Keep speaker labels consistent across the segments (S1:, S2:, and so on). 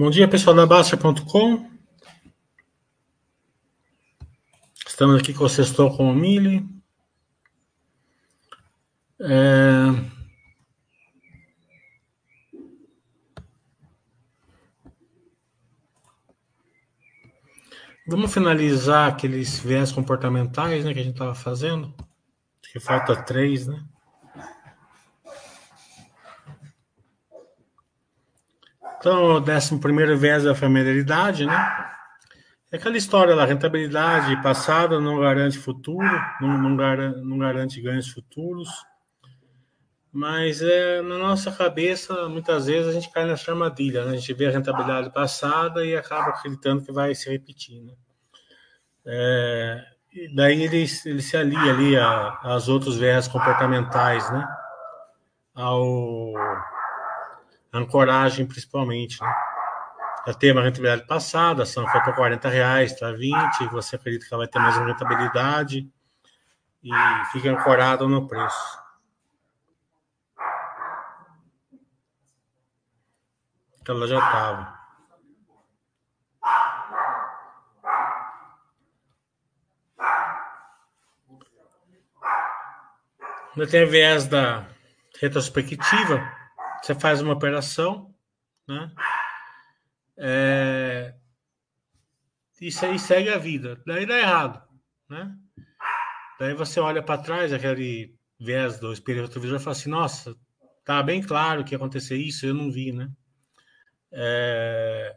S1: Bom dia, pessoal da Baixa.com. Estamos aqui com o Sextou com o Mili. É... Vamos finalizar aqueles viés comportamentais né, que a gente estava fazendo. Acho que falta três, né? Então, décimo primeiro viés é a familiaridade, né? É aquela história lá, rentabilidade passada não garante futuro, não, não, garante, não garante ganhos futuros, mas é, na nossa cabeça, muitas vezes a gente cai nessa armadilha, né? a gente vê a rentabilidade passada e acaba acreditando que vai se repetir. Né? É, daí ele, ele se alia ali a, aos outros comportamentais, né? ao ancoragem principalmente. Né? já teve uma rentabilidade passada, a ação foi para 40 reais, está 20, você acredita que ela vai ter mais uma rentabilidade e fica ancorado no preço. Que ela já estava. Ainda tem a viés da retrospectiva. Você faz uma operação, né? É... E, e segue a vida. Daí dá errado, né? Daí você olha para trás, aquele viés do espelho retrovisor e fala assim, nossa, tá bem claro que ia acontecer isso, eu não vi, né? É...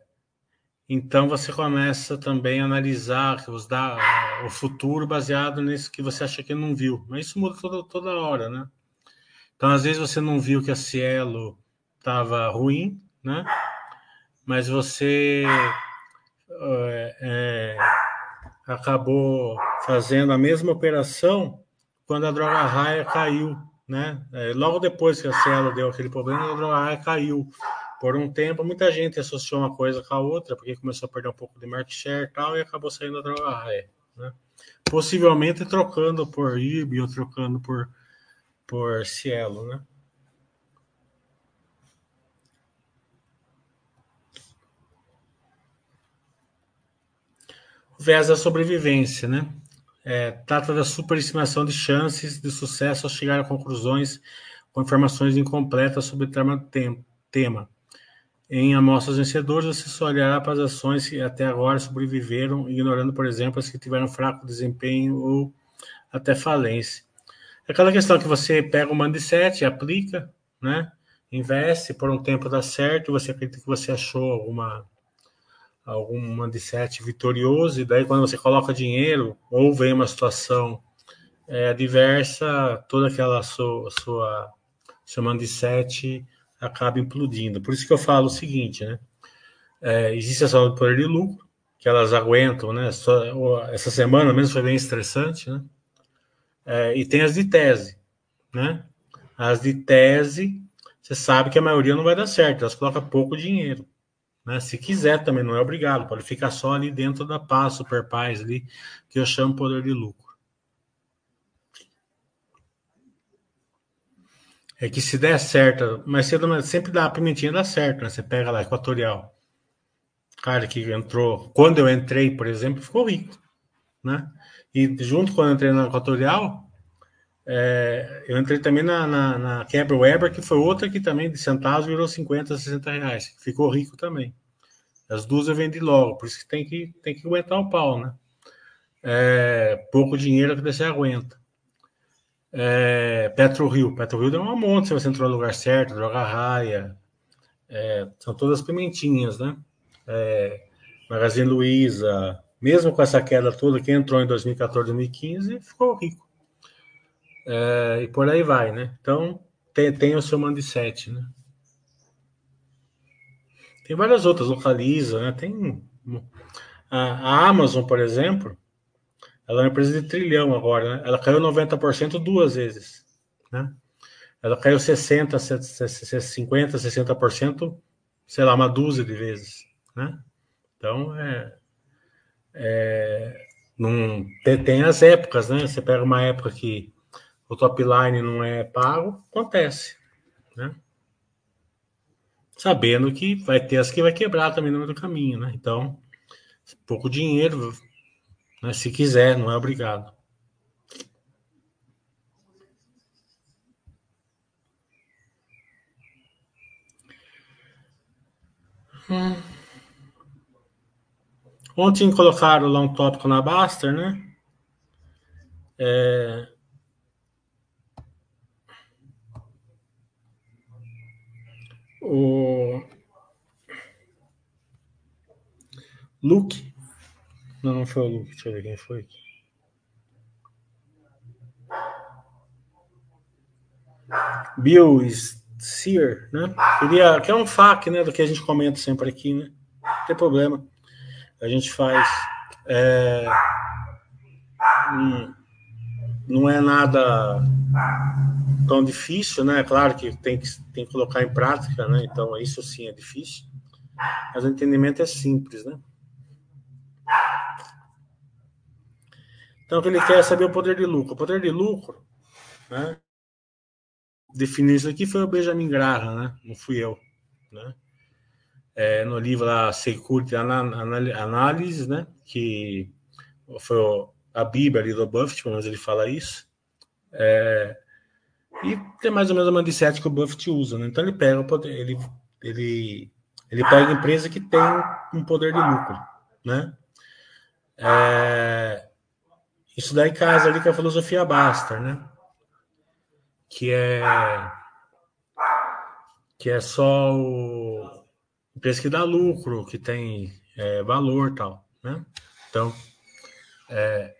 S1: Então você começa também a analisar os da... o futuro baseado nisso que você acha que não viu. Mas isso muda toda, toda hora, né? Então, às vezes você não viu que a Cielo estava ruim, né? mas você é, é, acabou fazendo a mesma operação quando a droga raia caiu, né? É, logo depois que a célula deu aquele problema, a droga raia caiu por um tempo. Muita gente associou uma coisa com a outra, porque começou a perder um pouco de market share e tal, e acabou saindo a droga raia, né? Possivelmente trocando por IB ou trocando por, por Cielo, né? viés da sobrevivência, né? É, trata da superestimação de chances de sucesso ao chegar a conclusões com informações incompletas sobre o tema. Em amostras vencedoras, você só olhará para as ações que até agora sobreviveram, ignorando, por exemplo, as que tiveram fraco desempenho ou até falência. Aquela questão que você pega o mindset, aplica, né? investe, por um tempo dá certo, você acredita que você achou alguma de sete vitorioso, e daí quando você coloca dinheiro, ou vem uma situação é, adversa, toda aquela sua, sua, de sete acaba implodindo. Por isso que eu falo o seguinte, né? É, existe a ação do poder de lucro, que elas aguentam, né? Só, essa semana mesmo foi bem estressante, né? É, e tem as de tese, né? As de tese, você sabe que a maioria não vai dar certo, elas colocam pouco dinheiro. Né? Se quiser também, não é obrigado, pode ficar só ali dentro da paz, super paz ali, que eu chamo poder de lucro. É que se der certo, mas sempre dá a pimentinha dá certo, né? Você pega lá, equatorial. Cara que entrou, quando eu entrei, por exemplo, ficou rico, né? E junto quando eu entrei na equatorial, é, eu entrei também na, na, na Quebra Weber, que foi outra que também de centavos virou 50, 60 reais. Ficou rico também. As duas eu vendi logo, por isso que tem que, tem que aguentar o pau, né? É, pouco dinheiro que você aguenta. É, Petro Rio. Petro Rio deu uma monte se você entrou no lugar certo, droga raia. É, são todas pimentinhas, né? É, Magazine Luiza, mesmo com essa queda toda, quem entrou em 2014, 2015, ficou rico. É, e por aí vai, né? Então, tem, tem o seu mindset, né? Tem várias outras, localiza, né? Tem a, a Amazon, por exemplo, ela é uma empresa de trilhão agora, né? Ela caiu 90% duas vezes, né? Ela caiu 60, 50, 60%, sei lá, uma dúzia de vezes, né? Então, é, é não, tem, tem as épocas, né? Você pega uma época que o top line não é pago, acontece, né? sabendo que vai ter as que vai quebrar também no meio do caminho, né? Então, pouco dinheiro, né? se quiser, não é obrigado. Hum. Ontem colocaram lá um tópico na Baster, né? É... O Luke. Não, não foi o Luke. Deixa eu ver quem foi aqui. Bill Sear, né? Queria, que é um FAQ, né? Do que a gente comenta sempre aqui, né? Não tem problema. A gente faz. É, hum, não é nada tão difícil, né? Claro que tem que, tem que colocar em prática, né? Então, isso sim é difícil. Mas o entendimento é simples, né? Então, o que ele quer é saber o poder de lucro. O poder de lucro, né? Definiu isso aqui foi o Benjamin Graham, né? Não fui eu, né? É, no livro lá, Security Analysis, né? Que foi a Bíblia ali do Buffett, pelo menos ele fala isso. É, e tem mais ou menos a mindset que o Buffett usa, né? Então ele pega ele, ele, ele pega empresa que tem um poder de lucro, né? É, isso daí casa ali com a filosofia Baster, né? Que é que é só o empresa que dá lucro, que tem é, valor tal, né? Então, é,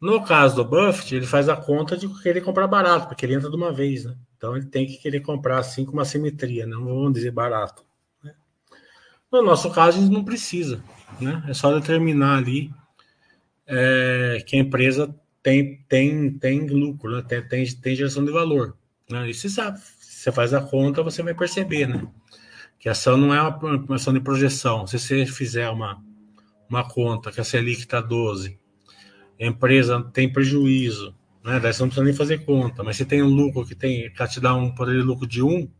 S1: no caso do Buffett, ele faz a conta de querer comprar barato, porque ele entra de uma vez, né? Então ele tem que querer comprar assim com uma simetria, não vamos dizer barato. Né? No nosso caso, a gente não precisa, né? É só determinar ali é, que a empresa tem, tem, tem lucro, né? tem, tem, tem geração de valor. Né? E se você faz a conta, você vai perceber, né? Que ação não é uma, ação de projeção. Se você fizer uma, uma conta que a Selic está 12 a empresa tem prejuízo, né? Daí você não precisa nem fazer conta, mas se tem um lucro que tem que te dá um poder de lucro de um,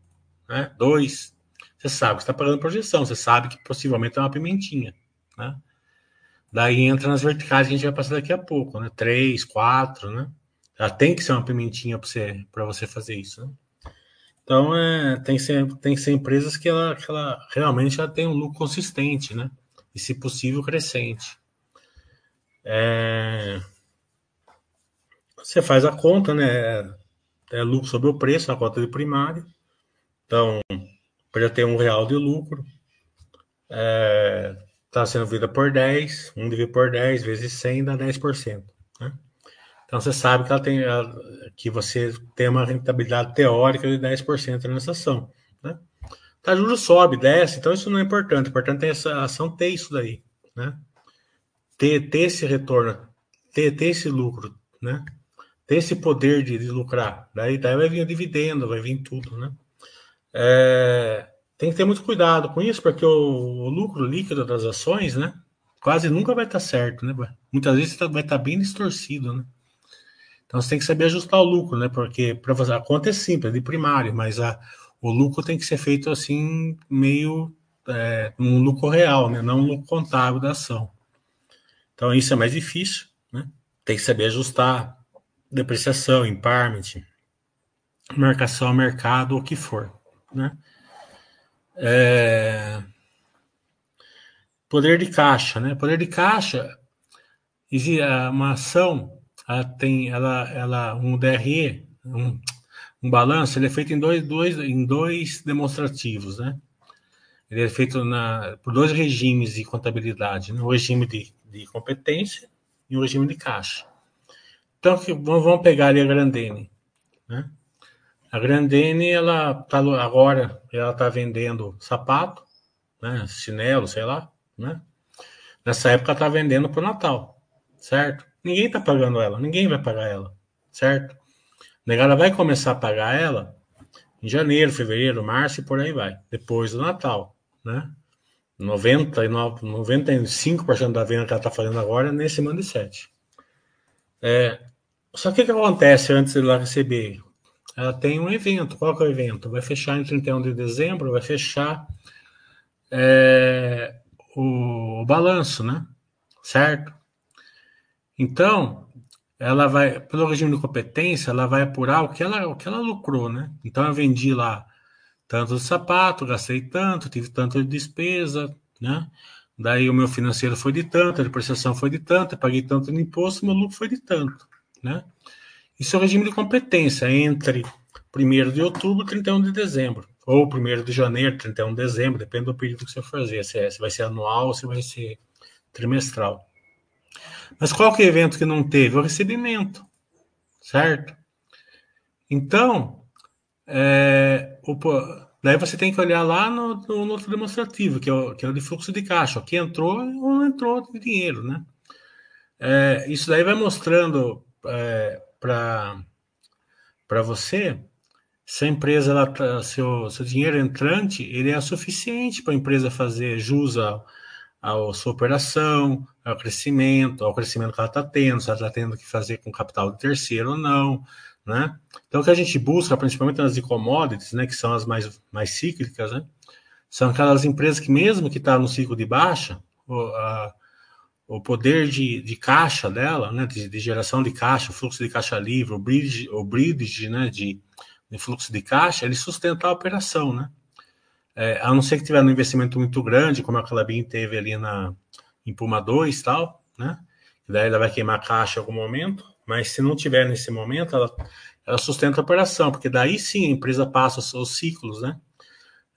S1: né? Dois, você sabe que está pagando projeção, você sabe que possivelmente é uma pimentinha, né? Daí entra nas verticais que a gente vai passar daqui a pouco, né? Três, quatro, né? Já tem que ser uma pimentinha para você, você fazer isso, né? Então, é, tem, tem que ser empresas que ela, que ela realmente já tem um lucro consistente, né? E, se possível, crescente. É... Você faz a conta, né? É lucro sobre o preço, a cota de primário. Então, para ter um real de lucro, está é... Tá sendo vida por 10, 1 dividido por 10 vezes 100 dá 10%. Né? Então, você sabe que, ela tem, que você tem uma rentabilidade teórica de 10% nessa ação. Né? Tá, juros sobe, desce, então isso não é importante. O importante é essa ação ter isso daí. Né? ter, ter esse retorno, ter, ter esse lucro, né? Ter esse poder de, de lucrar. Daí, daí vai vir o dividendo, vai vir tudo, né? É, tem que ter muito cuidado com isso, porque o, o, lucro líquido das ações, né? Quase nunca vai estar certo, né? Muitas vezes vai estar bem distorcido, né? Então você tem que saber ajustar o lucro, né? Porque para fazer a conta é simples, é de primário, mas a, o lucro tem que ser feito assim, meio é, um lucro real, né? Não um lucro contábil da ação. Então isso é mais difícil, né? Tem que saber ajustar depreciação, impairment, marcação a mercado, o que for, né? É... Poder de caixa, né? Poder de caixa, uma ação, ela tem, ela, ela, um DRE, um, um balanço, ele é feito em dois, dois, em dois demonstrativos, né? Ele é feito na, por dois regimes de contabilidade, né? o regime de de competência e um regime de caixa. Então, vamos pegar ali a Grandene. Né? A Grandene, ela tá agora, ela está vendendo sapato, né? chinelo, sei lá, né? Nessa época está vendendo para o Natal, certo? Ninguém está pagando ela, ninguém vai pagar ela, certo? Negada vai começar a pagar ela em janeiro, fevereiro, março e por aí vai, depois do Natal, né? 99, 95% da venda que ela está fazendo agora é nesse Manda 7. É, só que o que acontece antes de ela receber ela tem um evento. Qual que é o evento? Vai fechar em 31 de dezembro, vai fechar é, o, o balanço, né? Certo? Então, ela vai, pelo regime de competência, ela vai apurar o que ela, o que ela lucrou, né? Então, eu vendi lá tanto de sapato, gastei tanto, tive tanto de despesa, né? Daí o meu financeiro foi de tanto, a depreciação foi de tanto, eu paguei tanto no imposto, meu lucro foi de tanto, né? Isso é o regime de competência entre 1 de outubro e 31 de dezembro, ou 1 de janeiro, 31 de dezembro, depende do período que você fazer, se, é, se vai ser anual ou se vai ser trimestral. Mas qual que é o evento que não teve? O recebimento, certo? Então, é, o, daí você tem que olhar lá no, no, demonstrativo, que é, o, que é o de fluxo de caixa. Aqui entrou ou não entrou de dinheiro, né? É, isso daí vai mostrando é, para você se a empresa, ela, tá, seu, seu dinheiro entrante, ele é suficiente para a empresa fazer jus ao, à sua operação, ao crescimento, ao crescimento que ela está tendo, se ela está tendo que fazer com capital de terceiro ou não, né? Então, o que a gente busca, principalmente nas commodities, né, que são as mais, mais cíclicas, né, são aquelas empresas que, mesmo que está no ciclo de baixa, o, a, o poder de, de caixa dela, né, de, de, geração de caixa, fluxo de caixa livre, o bridge, o bridge né, de, de fluxo de caixa, ele sustenta a operação, né? É, a não ser que tiver um investimento muito grande, como a Calabim teve ali na, em Puma 2 e tal, né? Daí ela vai queimar caixa em algum momento, mas se não tiver nesse momento, ela, ela sustenta a operação, porque daí sim a empresa passa os, os ciclos, né?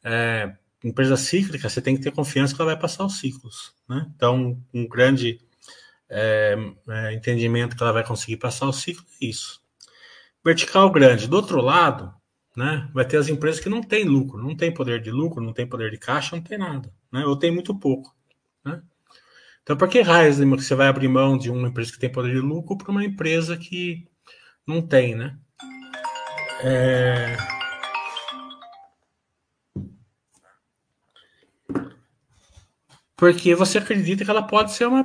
S1: É, empresa cíclica, você tem que ter confiança que ela vai passar os ciclos, né? Então, um grande é, é, entendimento que ela vai conseguir passar o ciclo é isso. Vertical grande. Do outro lado, né? Vai ter as empresas que não têm lucro, não tem poder de lucro, não tem poder de caixa, não tem nada, né? Ou tem muito pouco, né? Então, por que raios você vai abrir mão de uma empresa que tem poder de lucro para uma empresa que não tem, né? É... Porque você acredita que ela pode ser uma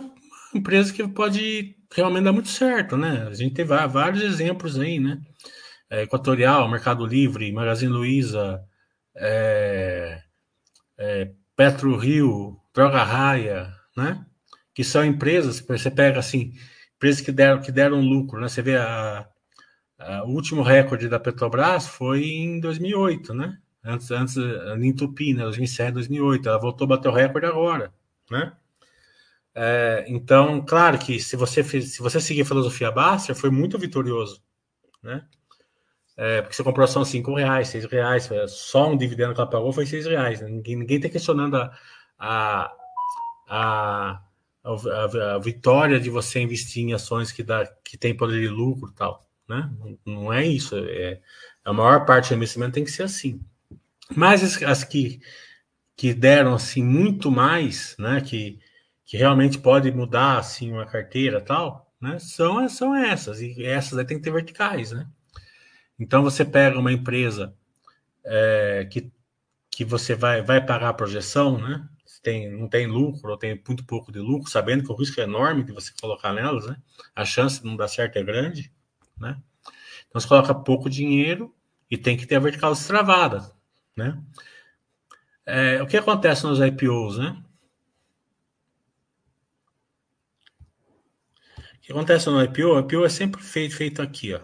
S1: empresa que pode realmente dar muito certo, né? A gente tem vários exemplos aí, né? É, Equatorial, Mercado Livre, Magazine Luiza, é, é, Petro Rio, Droga Raia, né? Que são empresas, você pega assim, empresas que deram, que deram lucro, né? Você vê a, a, o último recorde da Petrobras foi em 2008, né? Antes, antes em Tupi, né? 2007, 2008. Ela voltou a bater o recorde agora, né? É, então, claro que se você, se você seguir a filosofia Baster, foi muito vitorioso, né? É, porque você comprou ação 5 reais, 6 reais, só um dividendo que ela pagou foi 6 reais. Né? Ninguém, ninguém está questionando a, a, a, a, vitória de você investir em ações que, dá, que tem poder de lucro tal. Né? Não, não é isso. É, a maior parte do investimento tem que ser assim. Mas as, as que, que deram assim muito mais, né? que, que realmente pode mudar assim uma carteira tal, né? são, são essas. E essas aí tem que ter verticais, né? Então você pega uma empresa é, que, que você vai, vai pagar a projeção, né? Tem, não tem lucro ou tem muito pouco de lucro, sabendo que o risco é enorme de você colocar nelas, né? A chance de não dar certo é grande, né? Então você coloca pouco dinheiro e tem que ter a vertical destravada, né? É, o que acontece nos IPOs, né? O que acontece no IPO? O IPO é sempre feito, feito aqui, ó,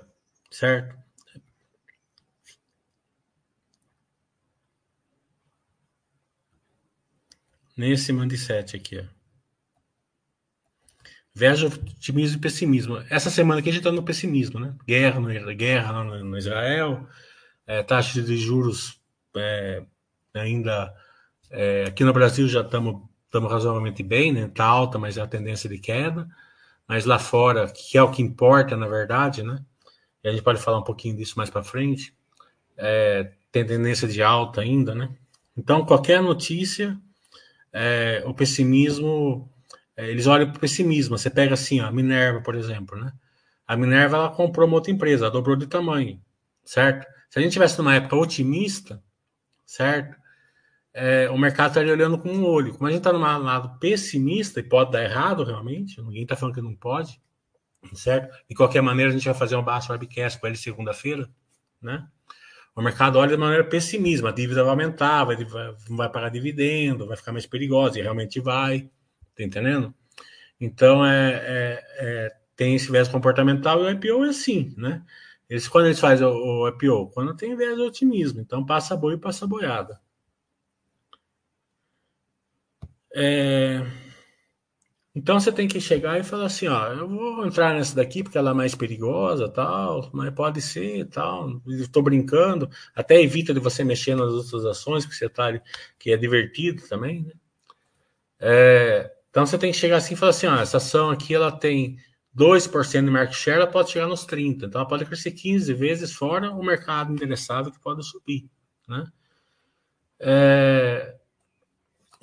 S1: certo? Nesse mindset aqui, ó. Veja otimismo e pessimismo. Essa semana aqui a gente está no pessimismo, né? Guerra no, guerra no Israel, é, taxa de juros é, ainda. É, aqui no Brasil já estamos razoavelmente bem, né? Está alta, mas é a tendência de queda. Mas lá fora, que é o que importa, na verdade, né? E a gente pode falar um pouquinho disso mais para frente. É, tem tendência de alta ainda, né? Então, qualquer notícia é, o pessimismo, é, eles olham para o pessimismo. Você pega assim, a Minerva, por exemplo, né? A Minerva ela comprou uma outra empresa, dobrou de tamanho, certo? Se a gente tivesse numa época otimista, certo? É, o mercado estaria olhando com um olho. Como a gente está num lado pessimista, e pode dar errado realmente, ninguém está falando que não pode, certo? De qualquer maneira, a gente vai fazer um baixo webcast com ele segunda-feira, né? O mercado olha de maneira pessimista, a dívida vai aumentar, vai, vai pagar dividendo, vai ficar mais perigosa, e realmente vai, tá entendendo? Então, é, é, é tem esse viés comportamental e o IPO é assim, né? Eles, quando eles fazem o, o IPO? Quando tem viés de otimismo, então passa boi e passa boiada. É... Então você tem que chegar e falar assim, ó, eu vou entrar nessa daqui porque ela é mais perigosa, tal, mas pode ser, tal. Estou brincando, até evita de você mexer nas outras ações que você tá ali, que é divertido também, né? É, então você tem que chegar assim e falar assim, ó, essa ação aqui ela tem 2% de market share, ela pode chegar nos 30, então ela pode crescer 15 vezes fora o mercado endereçável que pode subir, né? É,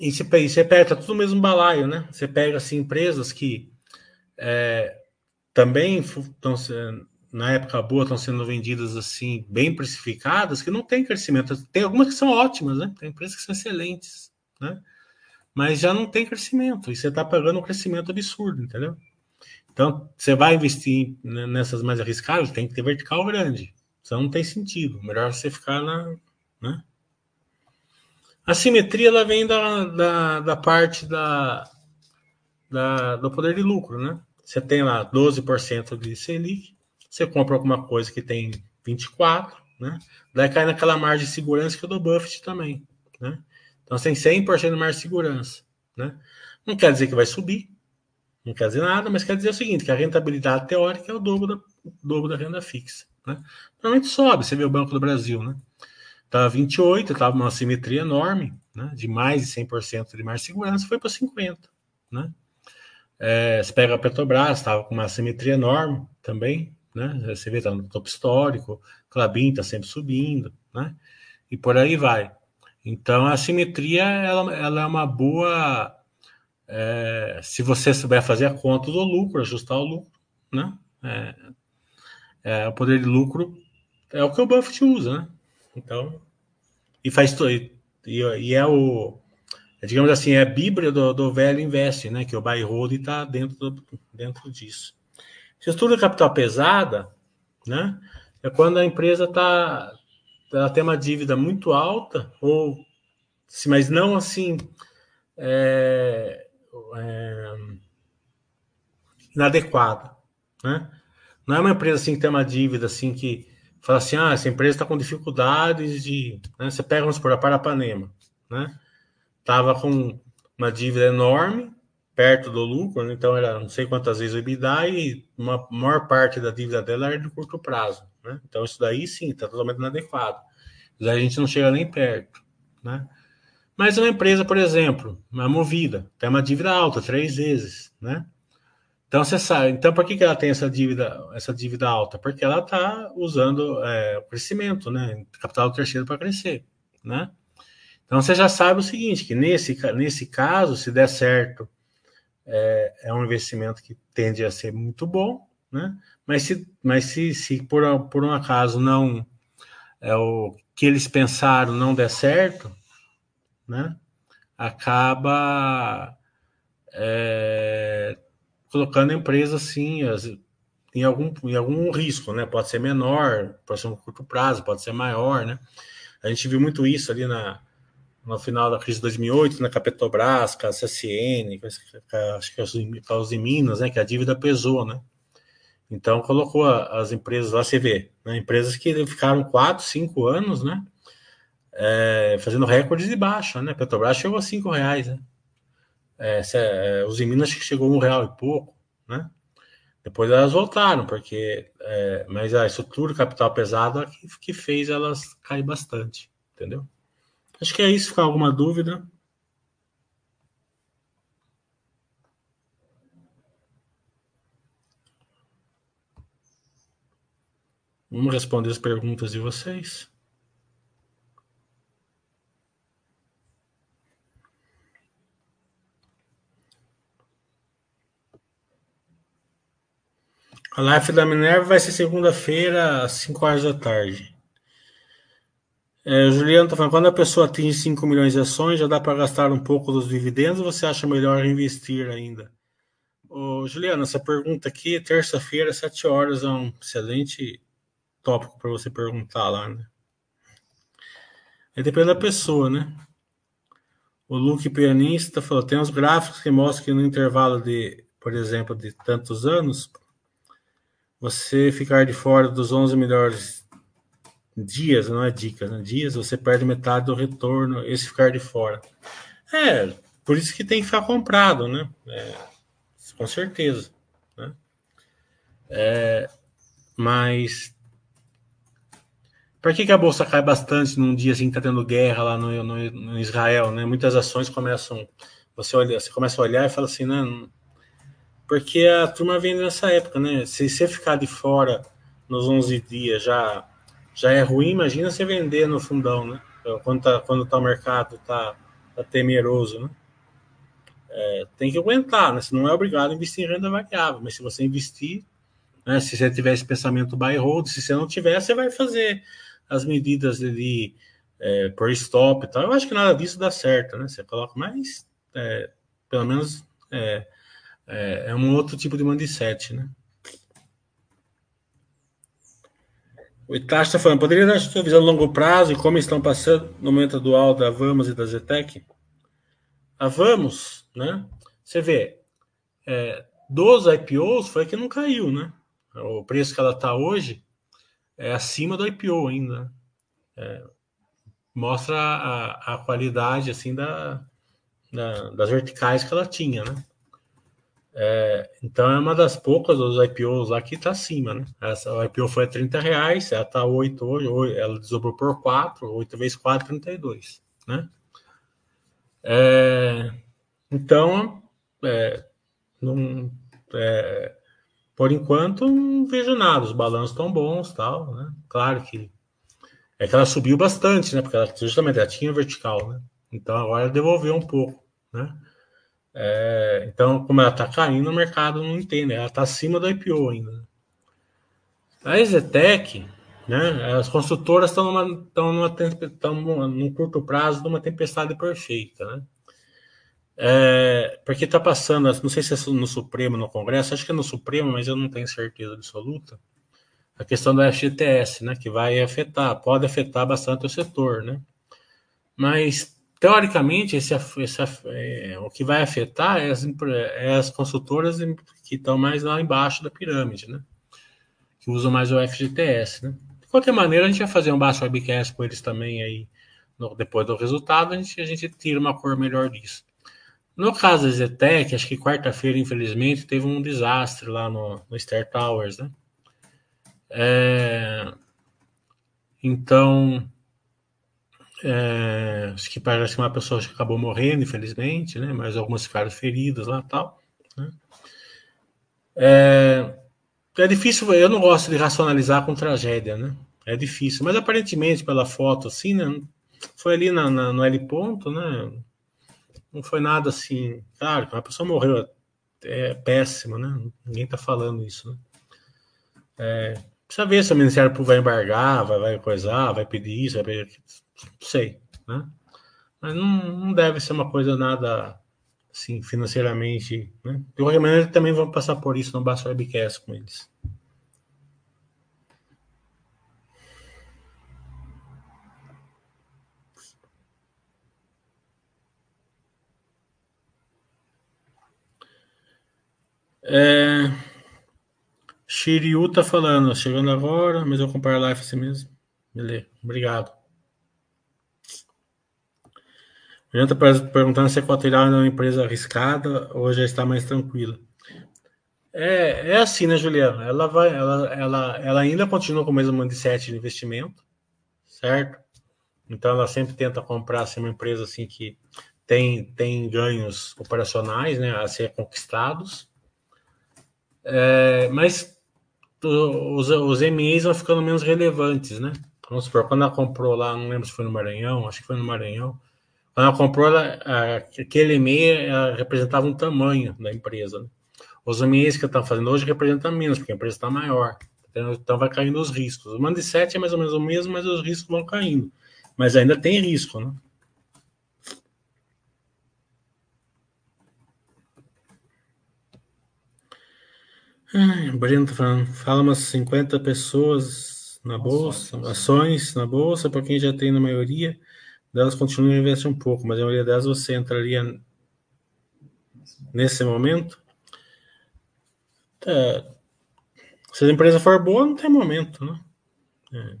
S1: e você, você pega, tá tudo no mesmo balaio, né? Você pega assim, empresas que é, também estão na época boa estão sendo vendidas assim, bem precificadas, que não tem crescimento. Tem algumas que são ótimas, né? Tem empresas que são excelentes, né? Mas já não tem crescimento, e você está pagando um crescimento absurdo, entendeu? Então, você vai investir nessas mais arriscadas, tem que ter vertical grande. Senão não tem sentido. Melhor você ficar na. Né? A simetria ela vem da, da, da parte da, da, do poder de lucro, né? Você tem lá 12% de Selic, você compra alguma coisa que tem 24%, né? Daí cai naquela margem de segurança que é do Buffett também, né? Então você tem 100% de margem de segurança, né? Não quer dizer que vai subir, não quer dizer nada, mas quer dizer o seguinte, que a rentabilidade teórica é o dobro da, o dobro da renda fixa, né? Normalmente sobe, você vê o Banco do Brasil, né? Estava 28, estava uma simetria enorme, né? de mais de 100% de mais segurança, foi para 50%. Né? É, você pega a Petrobras, estava com uma simetria enorme também, né? você vê, está no topo histórico, Clabin está sempre subindo, né? e por aí vai. Então, a simetria ela, ela é uma boa. É, se você souber fazer a conta do lucro, ajustar o lucro, né? É, é, o poder de lucro é o que o Buffett usa, né? Então, e faz e, e é o digamos assim, é a bíblia do, do velho investe, né? Que o buy hold está dentro, dentro disso. Estrutura capital pesada, né? É quando a empresa está ela tem uma dívida muito alta ou mas não assim é, é, inadequada, né? Não é uma empresa assim que tem uma dívida assim que fala assim, ah, essa empresa está com dificuldades de... Né? Você pega, vamos supor, a Parapanema, né? Tava com uma dívida enorme, perto do lucro, né? então era não sei quantas vezes o EBITDA e uma maior parte da dívida dela era de curto prazo, né? Então isso daí sim, está totalmente inadequado. Isso a gente não chega nem perto, né? Mas uma empresa, por exemplo, uma movida, tem uma dívida alta, três vezes, né? Então você sabe, então por que, que ela tem essa dívida, essa dívida alta? Porque ela está usando é, o crescimento, né? Capital terceiro para crescer, né? Então você já sabe o seguinte, que nesse, nesse caso, se der certo, é, é um investimento que tende a ser muito bom, né? Mas se, mas se, se por, por um acaso não é o que eles pensaram não der certo, né? Acaba é, colocando a empresa assim, em algum, em algum risco, né? Pode ser menor, pode ser um curto prazo, pode ser maior, né? A gente viu muito isso ali na, no final da crise de 2008, na Petrobras, com a CSN, acho que a Uzi Minas, né? Que a dívida pesou, né? Então colocou as empresas lá, você vê, né? empresas que ficaram 4, 5 anos, né? É, fazendo recordes de baixa, né? Petrobras chegou a 5 reais, né? É, é, os Minas que chegou um real e pouco, né? Depois elas voltaram, porque é, mas a estrutura capital pesada que, que fez elas cair bastante, entendeu? Acho que é isso. Ficar alguma dúvida? Vamos responder as perguntas de vocês. A live da Minerva vai ser segunda-feira, às 5 horas da tarde. É, Juliano está falando, quando a pessoa atinge 5 milhões de ações, já dá para gastar um pouco dos dividendos ou você acha melhor investir ainda? Ô, Juliano, essa pergunta aqui, terça-feira, 7 horas, é um excelente tópico para você perguntar lá, né? É depende da pessoa, né? O Luke Pianista falou: tem uns gráficos que mostram que no intervalo de, por exemplo, de tantos anos, você ficar de fora dos 11 melhores dias, não é dicas, né? dias, você perde metade do retorno, esse ficar de fora. É, por isso que tem que ficar comprado, né? É, com certeza. Né? É, mas por que, que, a bolsa cai bastante num dia assim que está tendo guerra lá no, no, no, Israel, né? Muitas ações começam, você olha, você começa a olhar e fala assim, né? Porque a turma vem nessa época, né? Se você ficar de fora nos 11 dias já já é ruim, imagina você vender no fundão, né? Quando tá, quando tá o mercado tá, tá temeroso, né? É, tem que aguentar, né? Você não é obrigado a investir em renda variável, mas se você investir, né, se você tiver esse pensamento buy hold, se você não tiver, você vai fazer as medidas de é, por stop e tal. Eu acho que nada disso dá certo, né? Você coloca mais, é, pelo menos é, é, é, um outro tipo de mindset, né? O Itachi está falando, poderia dar sua visão a longo prazo e como estão passando no momento atual da Vamos e da Zetec? A Vamos, né? Você vê, é, dos IPOs foi que não caiu, né? O preço que ela está hoje é acima do IPO ainda. É, mostra a, a, qualidade assim da, da, das verticais que ela tinha, né? É, então é uma das poucas dos IPOs lá que está acima, né? Essa, o IPO foi a 30 reais, ela está 8 hoje, ela desdobrou por 4, 8 vezes 4, 32, né? É, então, é, não, é, por enquanto, não vejo nada. Os balanços estão bons, tal, né? Claro que é que ela subiu bastante, né? Porque ela, justamente ela tinha vertical, né? Então agora devolveu um pouco, né? É, então, como ela está caindo, o mercado não entende. Ela está acima do IPO ainda. A Exetec, né? As construtoras estão numa, estão numa, estão num curto prazo de uma tempestade perfeita, né? É, porque está passando, não sei se é no Supremo, no Congresso, acho que é no Supremo, mas eu não tenho certeza absoluta. A questão da FGTS, né, que vai afetar, pode afetar bastante o setor, né? Mas teoricamente esse, esse é, o que vai afetar é as, é as consultoras que estão mais lá embaixo da pirâmide, né? Que usam mais o FGTS, né? De qualquer maneira, a gente vai fazer um baixo webcast com eles também aí no, depois do resultado, a gente, a gente tira uma cor melhor disso. No caso da Zetec, acho que quarta-feira, infelizmente, teve um desastre lá no, no Star Towers, né? É, então, é, acho que parece que uma pessoa acabou morrendo, infelizmente, né? Mas algumas ficaram feridas lá tal. Né? É, é difícil, eu não gosto de racionalizar com tragédia, né? É difícil, mas aparentemente, pela foto, assim, né? Foi ali na, na no L ponto, né? não foi nada assim. Claro, a pessoa morreu é péssimo, né? Ninguém tá falando isso, né? É, precisa ver se o Ministério Público vai embargar, vai, vai coisar, vai pedir isso, vai pedir. Sei, né? Mas não, não deve ser uma coisa nada assim, financeiramente, né? De qualquer maneira, também vão passar por isso no Basta Webcast com eles. É... Shiryu tá falando, chegando agora, mas eu comprar live assim mesmo. Beleza, obrigado. Tá perguntando se a Equatorial é uma empresa arriscada ou já está mais tranquila. É, é assim, né, Juliana? Ela vai, ela, ela, ela ainda continua com o mesmo mindset de investimento, certo? Então ela sempre tenta comprar assim, uma empresa assim que tem, tem ganhos operacionais, né, a ser conquistados é, mas os, os MEs vão ficando menos relevantes, né? Vamos supor, quando ela comprou lá, não lembro se foi no Maranhão, acho que foi no Maranhão. Quando ela comprou, ela, aquele MEI representava um tamanho da empresa. Né? Os MEs que estão fazendo hoje representam menos, porque a empresa está maior. Então, vai caindo os riscos. O mindset é mais ou menos o mesmo, mas os riscos vão caindo. Mas ainda tem risco, né? Ai, o Breno tá falando, fala umas 50 pessoas na bolsa, ações na bolsa, para quem já tem na maioria. Delas continuam a investir um pouco, mas a maioria delas você entraria nesse momento. É, se a empresa for boa, não tem momento, né? É.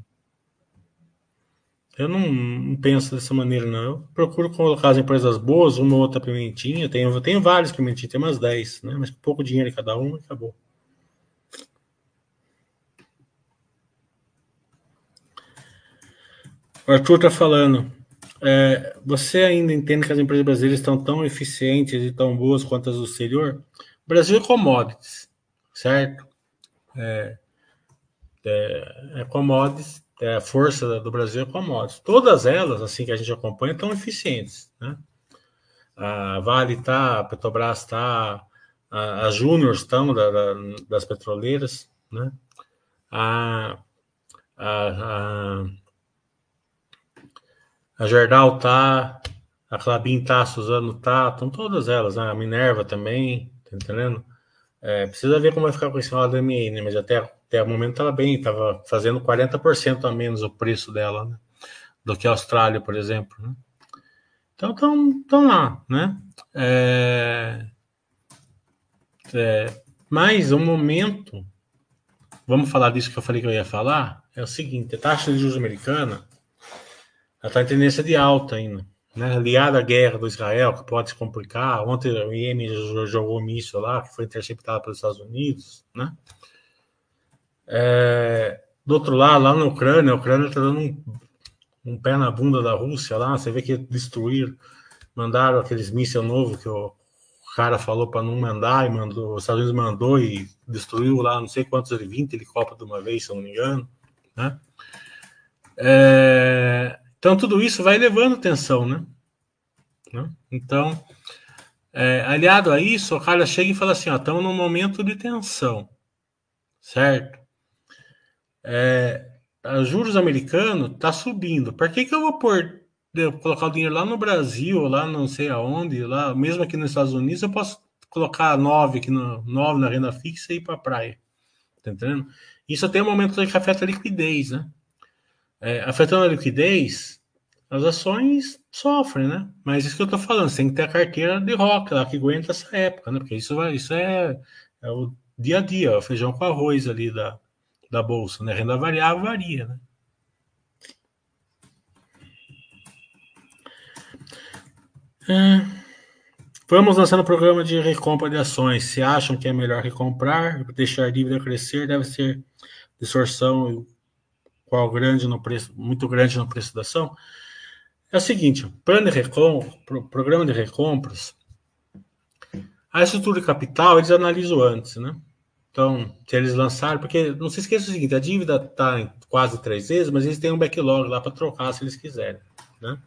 S1: Eu não, penso dessa maneira, não. Eu procuro colocar as empresas boas, uma ou outra pimentinha. Tenho, tenho várias pimentinhas, tem umas 10, né? Mas pouco dinheiro em cada uma, acabou. O Arthur está falando. É, você ainda entende que as empresas brasileiras estão tão eficientes e tão boas quanto as do exterior? O Brasil é commodities, certo? É, é, é commodities, é a força do Brasil é commodities. Todas elas, assim que a gente acompanha, estão eficientes, né? A Vale está, a Petrobras está, as Júnior estão da, da, das petroleiras, né? A, a, a a Gerdau tá, a Clabin tá, a Suzano tá, estão todas elas, né? A Minerva também, tá entendendo? É, precisa ver como vai ficar com esse lado da MN, mas até, até o momento estava bem, estava fazendo 40% a menos o preço dela, né? Do que a Austrália, por exemplo, né? Então estão lá, né? É, é, mas o momento, vamos falar disso que eu falei que eu ia falar, é o seguinte, a taxa de juros americana ela está em tendência de alta ainda. Né? Aliada à guerra do Israel, que pode se complicar. Ontem o Iêmen jogou um míssil lá, que foi interceptado pelos Estados Unidos. Né? É, do outro lado, lá na Ucrânia, a Ucrânia está dando um, um, pé na bunda da Rússia lá. Você vê que destruíram, mandaram aqueles mísseis novos que o cara falou para não mandar, e mandou, os Estados Unidos mandou e destruiu lá não sei quantos, 20 helicópteros de uma vez, se eu não me engano. Né? É, então, tudo isso vai levando tensão, né? né? Então, é, aliado a isso, o cara chega e fala assim: ó, estamos num momento de tensão, certo? É, os juros americanos tá subindo. Por que, que eu vou pôr, colocar o dinheiro lá no Brasil, lá não sei aonde, lá mesmo aqui nos Estados Unidos, eu posso colocar nove aqui no na renda fixa e ir para praia, tá entendendo? Isso tem um momento que afeta a liquidez, né? É, afetando a liquidez, as ações sofrem, né? Mas isso que eu tô falando, você tem que ter a carteira de rock lá que aguenta essa época, né? Porque isso, vai, isso é, é o dia a dia, o feijão com arroz ali da, da bolsa, né? Renda variável varia, né? É, vamos lançar o programa de recompra de ações. Se acham que é melhor recomprar, deixar a dívida crescer, deve ser distorção qual grande no preço, muito grande no preço da ação. É o seguinte, plano de recompra, programa de recompras, a estrutura de capital eles analisam antes, né? Então, se eles lançaram, porque não se esqueça o seguinte, a dívida está quase três vezes, mas eles têm um backlog lá para trocar se eles quiserem, né?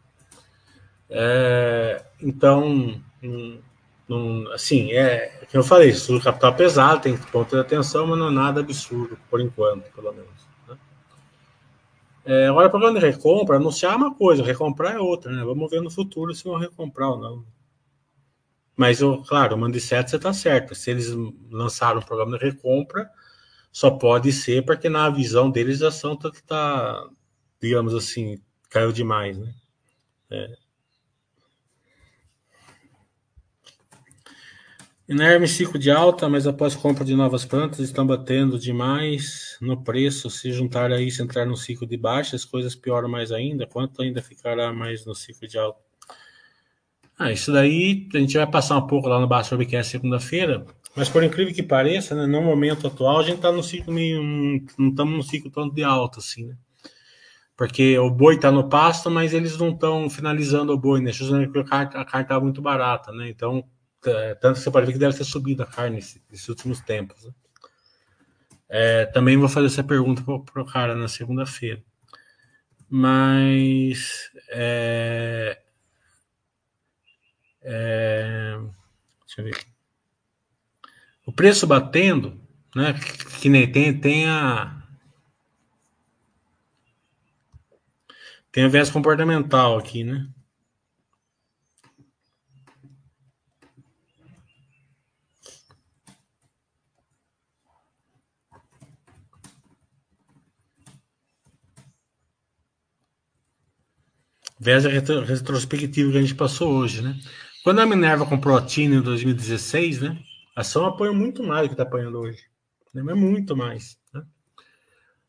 S1: É, então, assim, é que eu falei, estrutura de capital pesado, tem ponto de atenção, mas não é nada absurdo, por enquanto, pelo menos. É, agora, o programa de recompra, anunciar é uma coisa, recomprar é outra, né? Vamos ver no futuro se vão recomprar ou não. Mas, eu, claro, o Mandicete você está certo. Se eles lançaram um programa de recompra, só pode ser porque na visão deles a ação está, tá, digamos assim, caiu demais, né? É. Inerme ciclo de alta, mas após compra de novas plantas estão batendo demais no preço. Se juntar a isso, entrar no ciclo de baixa, as coisas pioram mais ainda. Quanto ainda ficará mais no ciclo de alta? Ah, isso daí a gente vai passar um pouco lá no Baixo Webcast segunda-feira, mas por incrível que pareça, né, no momento atual, a gente está no ciclo meio. Não estamos no ciclo tanto de alta, assim, né? Porque o boi está no pasto, mas eles não estão finalizando o boi, né? Justamente porque a carne está muito barata, né? Então é, tanto que você pode ver que deve ter subido a carne nesses últimos tempos. Né? É, também vou fazer essa pergunta para o cara na segunda-feira. Mas. É, é, deixa eu ver aqui. O preço batendo, né? Que nem tem, tem a. Tem a viés comportamental aqui, né? Vez a retrospectiva que a gente passou hoje, né? Quando a Minerva comprou a TINA em 2016, né? A ação apoia muito mais do que está apanhando hoje. Né? Mas muito mais. Né?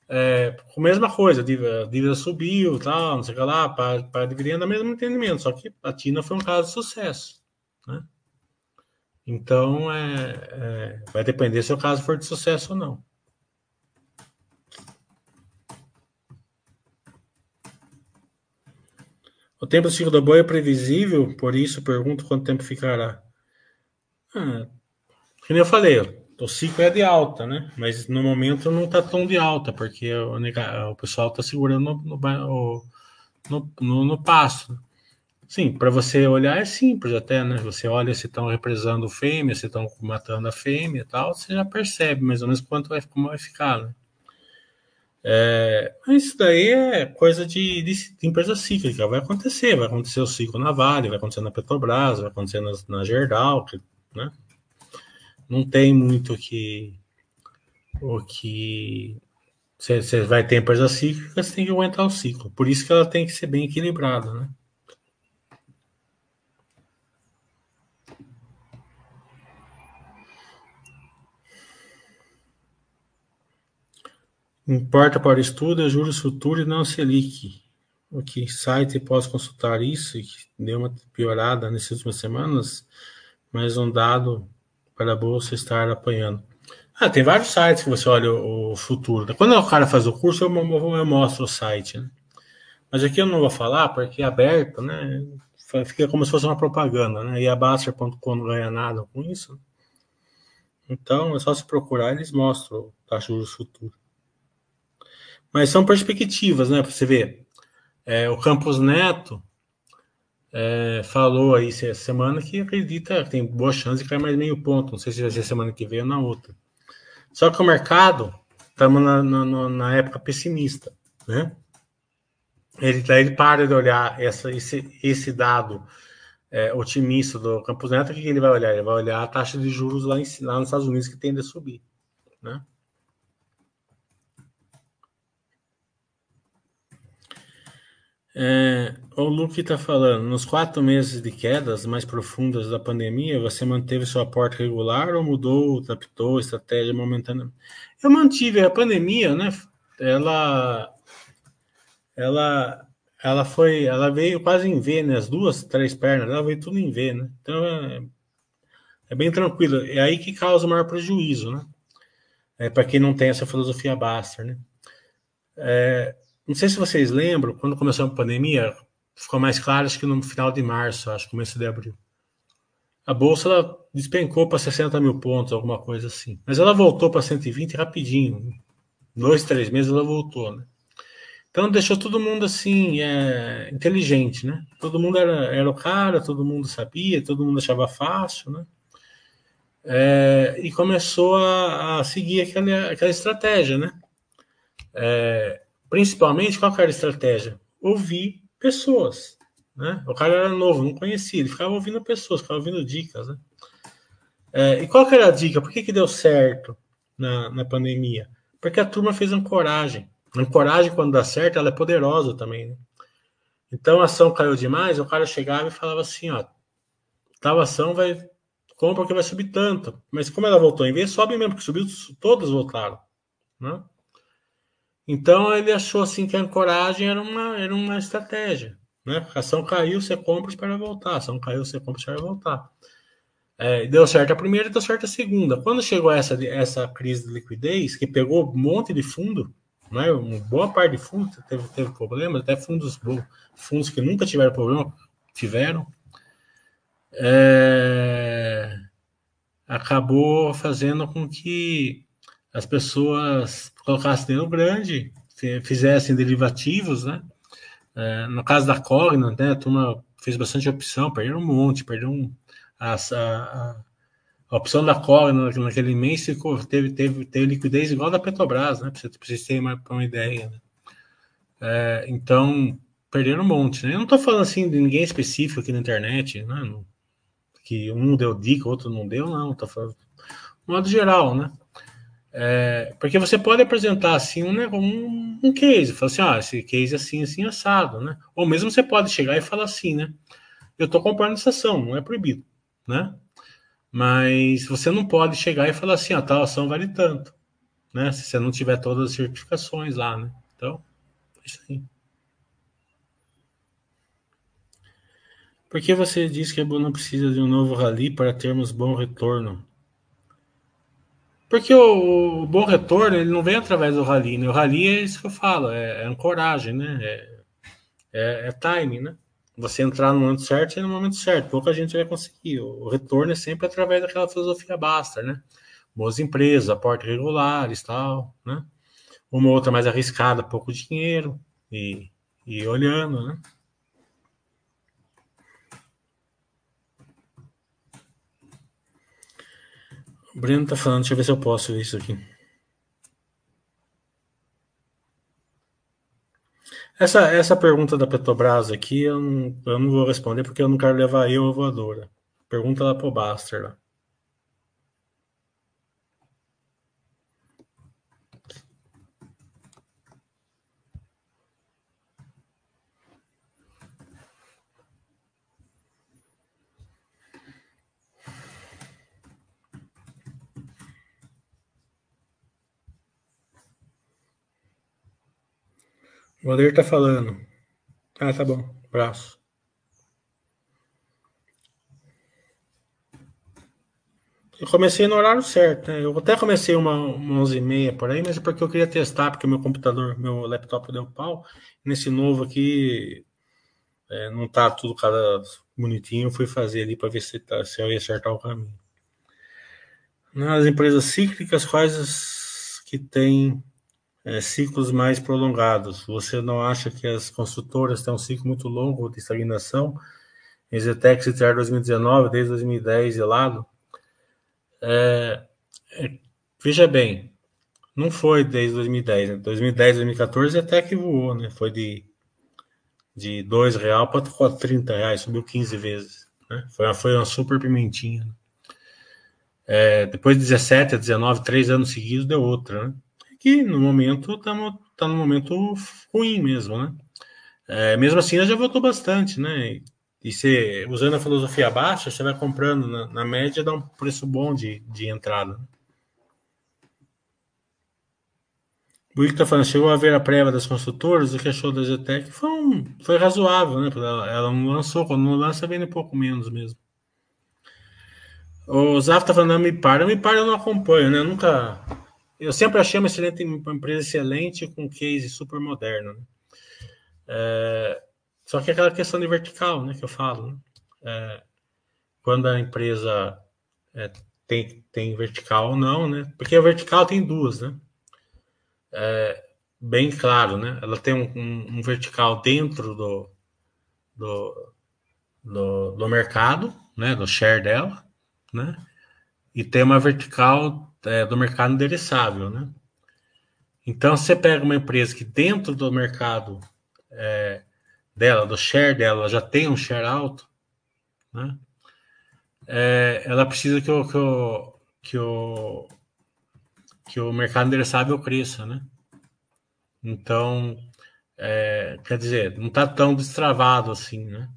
S1: É, a mesma coisa, a dívida, a dívida subiu, tal, não sei o que lá, para, para dividendo o mesmo entendimento, só que a TINA foi um caso de sucesso. Né? Então, é, é, vai depender se o caso for de sucesso ou não. O tempo do ciclo da boia é previsível, por isso pergunto quanto tempo ficará. Ah, como eu falei, o ciclo é de alta, né? Mas no momento não está tão de alta, porque o, o pessoal está segurando no, no, no, no passo. Sim, para você olhar é simples até, né? Você olha se estão represando fêmea, se estão matando a fêmea e tal, você já percebe mais ou menos quanto vai, como vai ficar, né? É, isso daí é coisa de, de, de, empresa cíclica, vai acontecer, vai acontecer o ciclo na Vale, vai acontecer na Petrobras, vai acontecer na, na Gerdau, né? Não tem muito que o que você vai ter empresa cíclica, você tem que aguentar o ciclo. Por isso que ela tem que ser bem equilibrada, né? Importa para o estudo é juros futuros e não Selic. O que site posso consultar isso? Que deu uma piorada nessas últimas semanas, mas um dado para a bolsa estar apanhando. Ah, tem vários sites que você olha o, futuro. Quando o cara faz o curso, eu, eu mostro o site, né? Mas aqui eu não vou falar porque é aberto, né? Fica como se fosse uma propaganda, né? E a Baster.com não ganha nada com isso. Então é só se procurar, eles mostram taxa de juros futuro. Mas são perspectivas, né? Para você ver. É, o Campos Neto é, falou aí essa semana que acredita tem boa chance de cair mais meio ponto. Não sei se vai ser semana que vem ou na outra. Só que o mercado estamos na, na, na, época pessimista, né? Ele, ele para de olhar essa, esse, esse dado é, otimista do Campos Neto, o que ele vai olhar? Ele vai olhar a taxa de juros lá, em, lá nos Estados Unidos que tende a subir, né? É, o Luke está falando, nos quatro meses de quedas mais profundas da pandemia, você manteve seu aporte regular ou mudou, adaptou estratégia momentânea? Eu mantive a pandemia, né? Ela, ela, ela foi, ela veio quase em V, né? As duas, três pernas, ela veio tudo em V, né? Então é, é bem tranquilo. É aí que causa o maior prejuízo, né? É para quem não tem essa filosofia Baster, né? É, não sei se vocês lembram, quando começou a pandemia, ficou mais claro, acho que no final de março, acho que começo de abril. A bolsa despencou para 60 mil pontos, alguma coisa assim. Mas ela voltou para 120 rapidinho. Dois, três meses ela voltou, né? Então deixou todo mundo assim, é, inteligente, né? Todo mundo era, era o cara, todo mundo sabia, todo mundo achava fácil, né? É, e começou a, a, seguir aquela, aquela estratégia, né? É, Principalmente, qual era a estratégia? Ouvir pessoas. Né? O cara era novo, não conhecia, ele ficava ouvindo pessoas, ficava ouvindo dicas. Né? É, e qual era a dica? Por que, que deu certo na, na pandemia? Porque a turma fez ancoragem. Ancoragem, quando dá certo, ela é poderosa também. Né? Então a ação caiu demais, o cara chegava e falava assim: ó, tal ação vai. Compra que vai subir tanto. Mas como ela voltou em vez, sobe mesmo, porque subiu, todas voltaram. Né? Então ele achou assim que a ancoragem era uma, era uma estratégia. Né? A ação caiu, você compra para voltar. A ação caiu, você compra para voltar. É, deu certo a primeira e deu certo a segunda. Quando chegou essa, essa crise de liquidez, que pegou um monte de fundo, né? uma boa parte de fundo teve, teve problemas, até fundos, fundos que nunca tiveram problema, tiveram. É, acabou fazendo com que as pessoas colocassem dinheiro grande, fizessem derivativos, né? É, no caso da Cogna, né, a turma fez bastante opção, perderam um monte, perderam um, a, a, a, opção da Cogna naquele mês ficou, teve, teve, teve liquidez igual da Petrobras, né? Para vocês terem uma, uma ideia. Né? É, então, perderam um monte. Né? Eu não estou falando assim de ninguém específico aqui na internet, né? que um deu dica, outro não deu, não. Estou falando modo geral, né? É, porque você pode apresentar assim um, um, um, um case, fala assim, ah, esse case é assim, assim, assado, né? Ou mesmo você pode chegar e falar assim, né? Eu estou comprando essa ação, não é proibido, né? Mas você não pode chegar e falar assim, a tal ação vale tanto, né? Se você não tiver todas as certificações lá, né? Então, é isso aí. Por que você diz que a não precisa de um novo rally para termos bom retorno? Porque o, o, bom retorno ele não vem através do rally, né? O rally é isso que eu falo, é, é ancoragem, né? É, é, é time, né? Você entrar no momento certo e no momento certo. Pouca gente vai conseguir. O retorno é sempre através daquela filosofia basta, né? Boas empresas, aportes regulares, tal, né? Uma outra mais arriscada, pouco dinheiro e, e olhando, né? Breno tá falando, deixa eu ver se eu posso ver isso aqui. Essa, essa pergunta da Petrobras aqui, eu não, eu não vou responder porque eu não quero levar eu a voadora. Pergunta lá pro Baster lá. O Ader tá falando. Ah, tá bom. Abraço. Eu comecei no horário certo, né? Eu até comecei uma, uma 11 e meia por aí, mas é porque eu queria testar, porque meu computador, meu laptop deu pau. Nesse novo aqui, é, não tá tudo cada bonitinho. Eu fui fazer ali para ver se, tá, se eu ia acertar o caminho. Nas empresas cíclicas, quais que tem é, ciclos mais prolongados. Você não acha que as construtoras têm um ciclo muito longo de estagnação? Exetex e TR 2019, desde 2010 de lado. É, é, veja bem, não foi desde 2010. Né? 2010, 2014 até que voou, né? Foi de, de 2 real para 30 reais, subiu 15 vezes. Né? Foi, uma, foi uma super pimentinha. É, depois de 17 a 19, três anos seguidos, deu outra, né? Que no momento está no, tá momento ruim mesmo, né? É, mesmo assim, já voltou bastante, né? E você, usando a filosofia baixa, você vai comprando na, na média, dá um preço bom de, de entrada. O Wick está falando, chegou a ver a prévia das construtoras, o que achou da Zetec? Foi, um, foi razoável, né? Ela, ela não lançou, quando não lança, vende um pouco menos mesmo. O Zaf tá falando, me para, me para, eu não acompanho, né? Eu nunca eu sempre achei uma excelente uma empresa excelente com case super moderno. Né? É, só que aquela questão de vertical, né, que eu falo, né? é, quando a empresa é, tem, tem vertical ou não, né? Porque a vertical tem duas, né? É, bem claro, né? Ela tem um, um, um vertical dentro do, do, do, do mercado, né? Do share dela, né? E tem uma vertical é, do mercado endereçável, né? Então, você pega uma empresa que dentro do mercado é, dela, do share dela, já tem um share alto, né? É, ela precisa que o, que o, que o, que o mercado endereçável cresça, né? Então, é, quer dizer, não está tão destravado assim, né?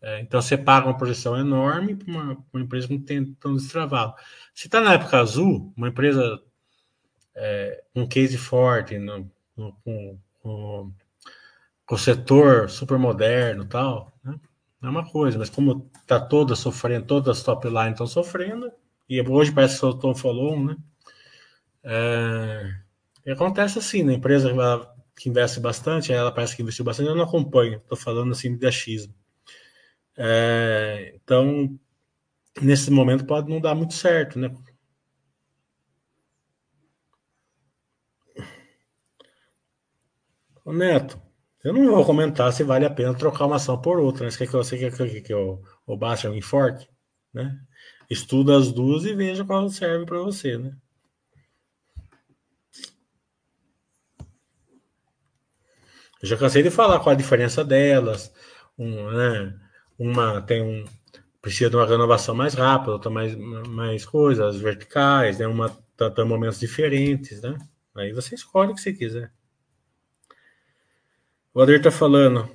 S1: É, então você paga uma projeção enorme para uma, uma, empresa que não tem tão destravado. Se está na época azul, uma empresa é, um case forte, no, no, com, com, com, o setor super moderno tal, né? é uma coisa, mas como está toda sofrendo, todas as top line estão sofrendo, e hoje parece que o Tom falou, né? É, acontece assim, na né? empresa que investe bastante, ela parece que investiu bastante, eu não acompanho, estou falando assim de achismo. É, então, nesse momento pode não dar muito certo, né? Ô Neto, eu não vou comentar se vale a pena trocar uma ação por outra. Né? Você quer que, você quer que, que eu, eu baixe um enforque? Né? Estuda as duas e veja qual serve para você, né? Eu já cansei de falar qual a diferença delas, um, né? Uma tem um precisa de uma renovação mais rápida, outra mais, mais coisas, verticais, né? Uma tá, tá momentos diferentes, né? Aí você escolhe o que você quiser. O Ader está falando.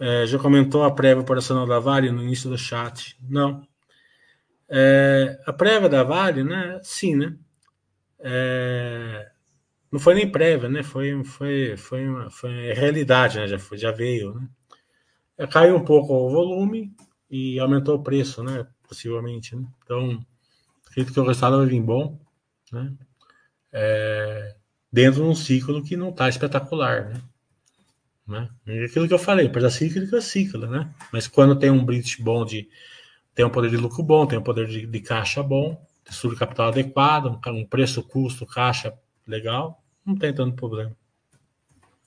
S1: É, já comentou a prévia operacional da Vale no início do chat? Não. É, a prévia da Vale, né? Sim, né? É, não foi nem prévia, né? Foi, foi, foi, uma, foi realidade, né? Já, foi, já veio, né? É, caiu um pouco o volume e aumentou o preço, né? Possivelmente, né? Então, acredito que o resultado vai vir bom, né? É, dentro de um ciclo que não está espetacular, né? né? É aquilo que eu falei, para cíclica, ciclo, né? Mas quando tem um British Bond, tem um poder de lucro bom, tem um poder de, de caixa bom, estrutura capital adequado, um, um preço, custo, caixa legal, não tem tanto problema.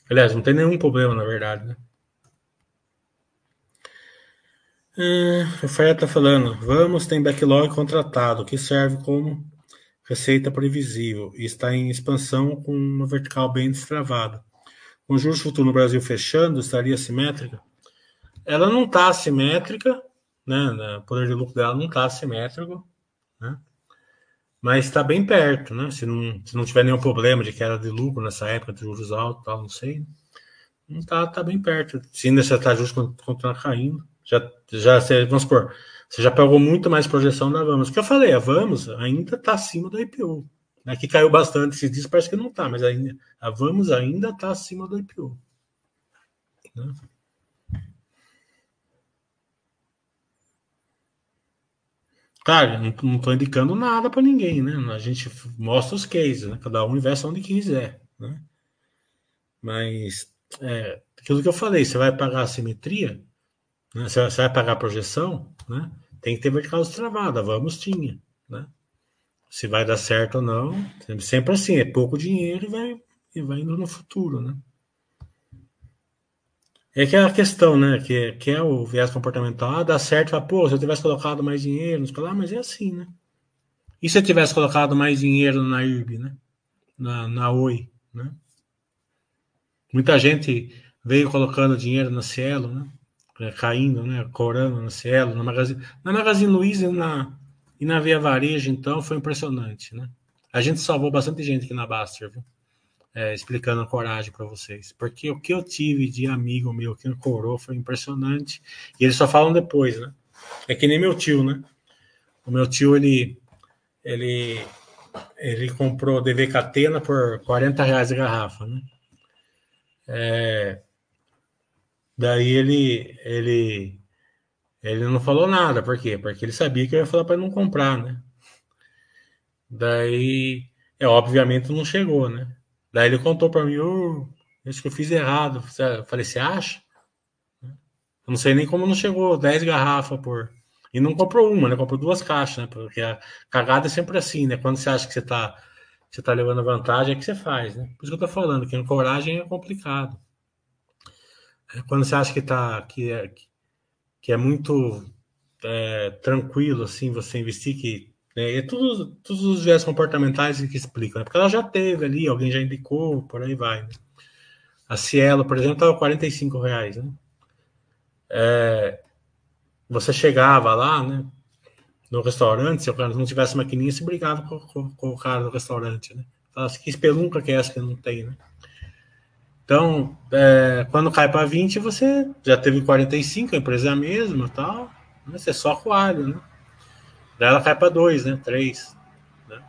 S1: Aliás, não tem nenhum problema, na verdade, né? É, Fer está falando, vamos, tem backlog contratado, que serve como receita previsível e está em expansão com uma vertical bem destravada. Com juros futuro no Brasil fechando, estaria simétrica? Ela não está simétrica, né? O poder de lucro dela não está simétrico, né? Mas está bem perto, né? Se não, se não tiver nenhum problema de queda de lucro nessa época de juros altos, tal, não sei. Não está tá bem perto. Se ainda está justo continuar caindo, já, já vamos supor, você já pegou muito mais projeção da Vamos. O que eu falei, a Vamos ainda está acima da IPO. Né, caiu bastante esses dias, parece que não está, mas ainda, a Vamos ainda está acima do IPO. Né? Cara, não estou indicando nada para ninguém, né? A gente mostra os cases, né? Cada um investe onde quiser, né? Mas, é, aquilo que eu falei, você vai pagar a simetria, né? você, vai, pagar a projeção, né? Tem que ter vertical travada, vamos tinha, né? se vai dar certo ou não. Sempre assim, é pouco dinheiro e vai, e vai indo no futuro, né? É que é a questão, né? Que, que é o viés comportamental. Ah, dá certo, fala, pô, se eu tivesse colocado mais dinheiro, nos ah, mas é assim, né? E se eu tivesse colocado mais dinheiro na IRB, né? Na, na Oi, né? Muita gente veio colocando dinheiro na Cielo, né? Caindo, né? Corando na Cielo, na Magazine, na Magazine Luiza e na, e na Via Varejo, então, foi impressionante, né? A gente salvou bastante gente aqui na Baster, viu? É, explicando a coragem para vocês. Porque o que eu tive de amigo meu que corou foi impressionante. E eles só falam depois, né? É que nem meu tio, né? O meu tio, ele, ele, ele comprou DV Catena por 40 reais a garrafa, né? É, daí ele, ele ele não falou nada, por quê? Porque ele sabia que eu ia falar para não comprar, né? Daí, é, obviamente não chegou, né? Daí ele contou para mim, oh, acho que eu fiz errado. Eu falei, você acha? Eu não sei nem como não chegou 10 garrafas por. E não comprou uma, né? Comprou duas caixas, né? Porque a cagada é sempre assim, né? Quando você acha que você tá, você tá levando vantagem, é que você faz, né? Por isso que eu tô falando, que coragem é complicado. Quando você acha que tá. Que, é, que é muito é, tranquilo assim você investir que né, é tudo, todos os viés comportamentais que explicam, né? porque ela já teve ali, alguém já indicou, por aí vai. Né? A Cielo, por exemplo, estava 45 reais, né? É, você chegava lá, né? No restaurante, se o cara não tivesse maquininha, se brigava com, com, com o cara do restaurante, né? Falava que espelunca que é essa que não tem, né? Então, é, quando cai para 20, você já teve 45, a empresa é a mesma tal, né? você só coalha, né? Daí ela cai para 2, né? 3. Né?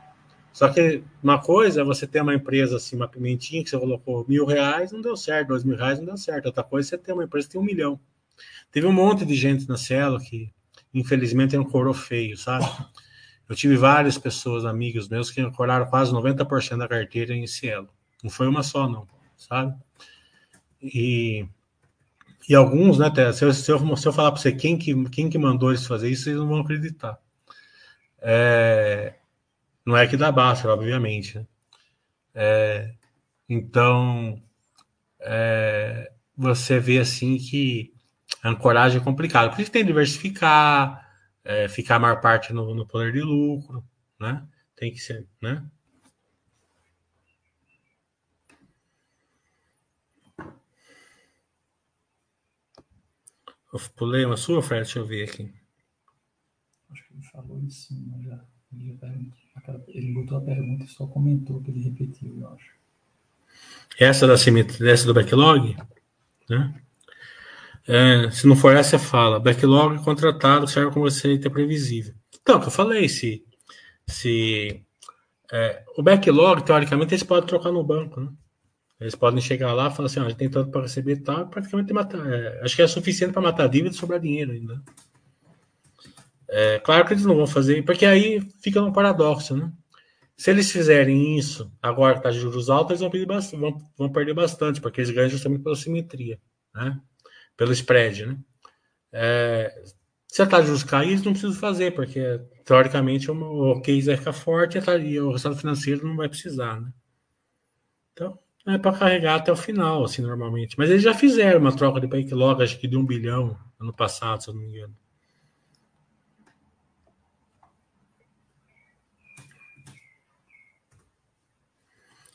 S1: Só que uma coisa é você ter uma empresa assim, uma pimentinha que você colocou mil reais, não deu certo, dois mil reais não deu certo. Outra coisa é você ter uma empresa que tem um milhão. Teve um monte de gente na Cielo que, infelizmente, tem um coro feio, sabe? Eu tive várias pessoas, amigos meus, que ancoraram quase 90% da carteira em Cielo. Não foi uma só, não, sabe? E, e alguns, né, se eu, se eu, se eu falar para você quem que, quem que mandou eles fazer isso, vocês não vão acreditar. É, não é que dá basta, obviamente. Né? É, então, é, você vê assim que a ancoragem é complicada. Por isso tem que diversificar, é, ficar a maior parte no, no poder de lucro, né? Tem que ser, né? Eu pulei uma sua, Fred? Deixa eu ver aqui.
S2: Acho que ele falou isso mas já. Ele, botou a pergunta e só comentou que ele repetiu, eu acho.
S1: Essa da simetria, essa do backlog? Né? É, se não for essa, fala. Backlog contratado serve como receita previsível. Então, que eu falei, se, se é, o backlog, teoricamente, eles podem trocar no banco. Né? Eles podem chegar lá e falar assim: ó, a gente tem tanto para receber e tal, praticamente matar. É, acho que é suficiente para matar a dívida e sobrar dinheiro ainda. É, claro que eles não vão fazer, porque aí fica um paradoxo, né? Se eles fizerem isso agora que está juros altos, eles vão, bastante, vão, vão, perder bastante, porque eles ganham justamente pela simetria, né? pelo spread. Né? É, se a taxa de juros cair, eles não precisam fazer, porque teoricamente o case vai ficar forte e o resultado financeiro não vai precisar. Né? Então, é para carregar até o final, assim, normalmente. Mas eles já fizeram uma troca de backlog, acho que de um bilhão ano passado, se eu não me engano.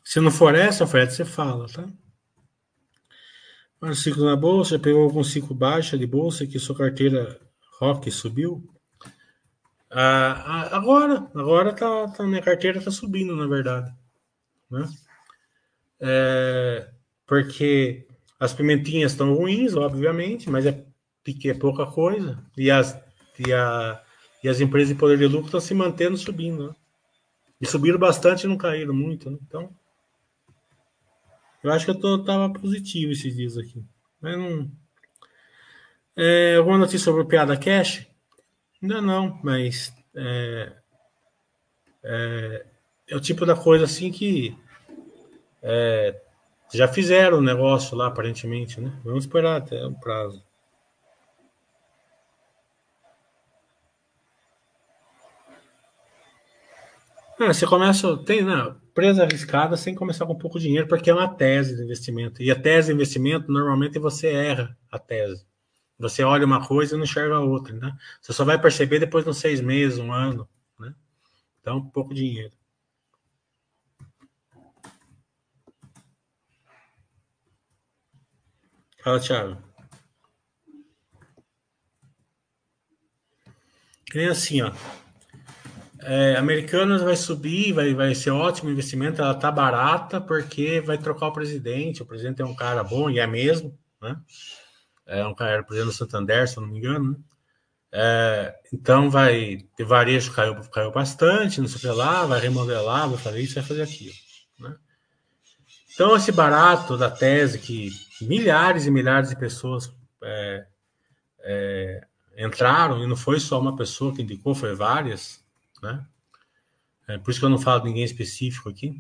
S1: Se não for essa, Fred, você fala, tá? Mas ciclo na bolsa, pegou algum ciclo baixa de bolsa que sua carteira Rock subiu? Ah, agora, agora tá, tá, minha carteira tá subindo, na verdade. Né? É, porque as pimentinhas estão ruins, obviamente, mas é, é pouca coisa. E as, e, a, e as empresas de poder de lucro estão se mantendo subindo. Né? E subiram bastante e não caíram muito. Né? Então, eu acho que eu tô, tava positivo esses dias aqui. Mas não. É, alguma notícia sobre o Piada Cash? Ainda não, mas é, é, é, o tipo da coisa assim que é, já fizeram o negócio lá, aparentemente, né? Vamos esperar até o prazo. Ah, você começa, tem, né? Empresa arriscada sem começar com pouco dinheiro, porque é uma tese de investimento. E a tese de investimento, normalmente você erra a tese. Você olha uma coisa e não enxerga a outra, né? Você só vai perceber depois de seis meses, um ano, né? Então, pouco dinheiro. Fala, Thiago. É assim, ó é, Americanas vai subir, vai, vai ser ótimo investimento. Ela tá barata porque vai trocar o presidente. O presidente é um cara bom e é mesmo, né? É um cara, presidente do Santander, se eu não me engano. Né? É, então vai ter varejo caiu, caiu bastante, não sei o que lá, vai remodelar, vai fazer isso, vai fazer aquilo. Então esse barato da tese que milhares e milhares de pessoas é, é, entraram e não foi só uma pessoa que indicou, foi várias né? É, por isso que eu não falo de ninguém específico aqui.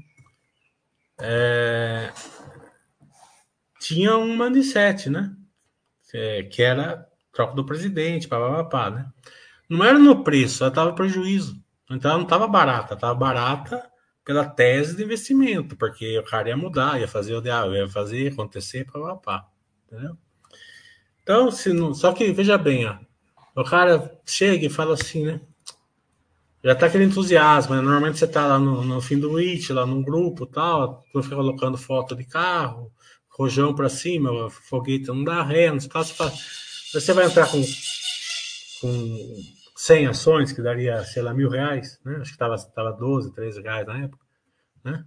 S1: É, tinha um mindset, né? É, que era troca do presidente, papapá, né? Não era no preço, ela estava prejuízo. Então ela não estava barata, estava barata pela tese de investimento, porque o cara ia mudar, ia fazer o ideal, ia fazer acontecer, papapá, entendeu? Então, se não, só que veja bem, ó, o cara chega e fala assim, né? já tá aquele entusiasmo, né? Normalmente você tá lá no, no fim do It, lá num grupo tal, tu fica colocando foto de carro, rojão para cima, foguete não dá ré, não sei você vai entrar com, com 100 ações, que daria, sei lá, mil reais, né? Acho que tava, tava 12, 13 reais na época, né?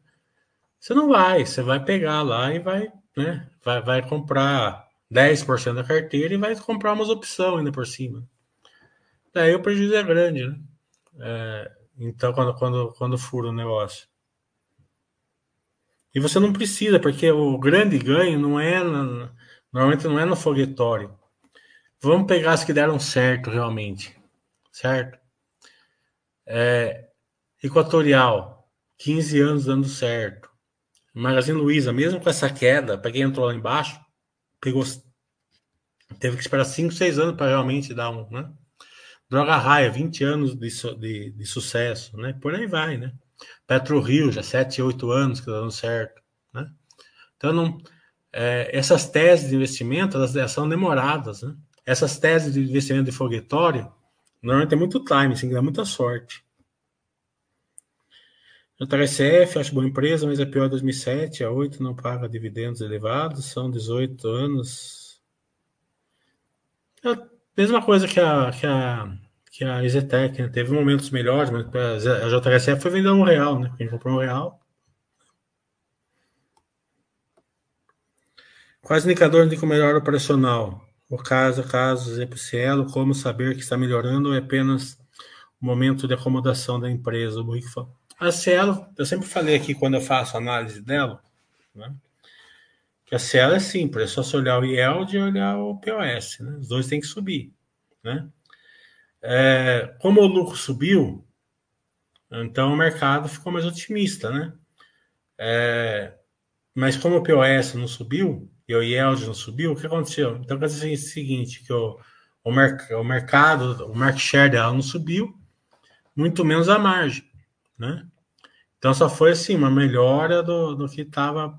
S1: Você não vai, você vai pegar lá e vai, né? Vai, vai comprar 10% da carteira e vai comprar umas opções ainda por cima. Daí o prejuízo é grande, né? É, então, quando, quando, quando fura o negócio. E você não precisa, porque o grande ganho não é. Na, normalmente não é no foguetório. Vamos pegar as que deram certo realmente. Certo? É, Equatorial, 15 anos dando certo. Magazine Luiza, mesmo com essa queda, para quem entrou lá embaixo, pegou, teve que esperar 5, 6 anos para realmente dar um. Né? Droga Raia, 20 anos de, de, de, sucesso, né? Por aí vai, né? Petro Rio, já 7, 8 anos que tá dando certo, né? Então, não, é, essas teses de investimento, elas, são demoradas, né? Essas teses de investimento de foguetório, normalmente tem muito time, assim, dá muita sorte. JSF, acho boa empresa, mas é pior 2007, a 8 não paga dividendos elevados, são 18 anos. É Mesma coisa que a, que a, que a Ezetec, né? Teve momentos melhores, mas a JHSF foi vender um real, né? Quem comprou um real. Quais indicadores indicam melhor operacional? O caso a caso, exemplo Cielo, como saber que está melhorando ou é apenas o momento de acomodação da empresa? A Cielo, eu sempre falei aqui quando eu faço análise dela, né? que a Cielo é simples, é só se olhar o yield e olhar o POS, né? Os dois têm que subir, né? É, como o lucro subiu, então o mercado ficou mais otimista, né? É, mas como o POS não subiu e o yield não subiu, o que aconteceu? Então quer dizer o seguinte, que o, o, merc, o mercado, o market share dela não subiu, muito menos a margem, né? Então só foi assim uma melhora do, do que estava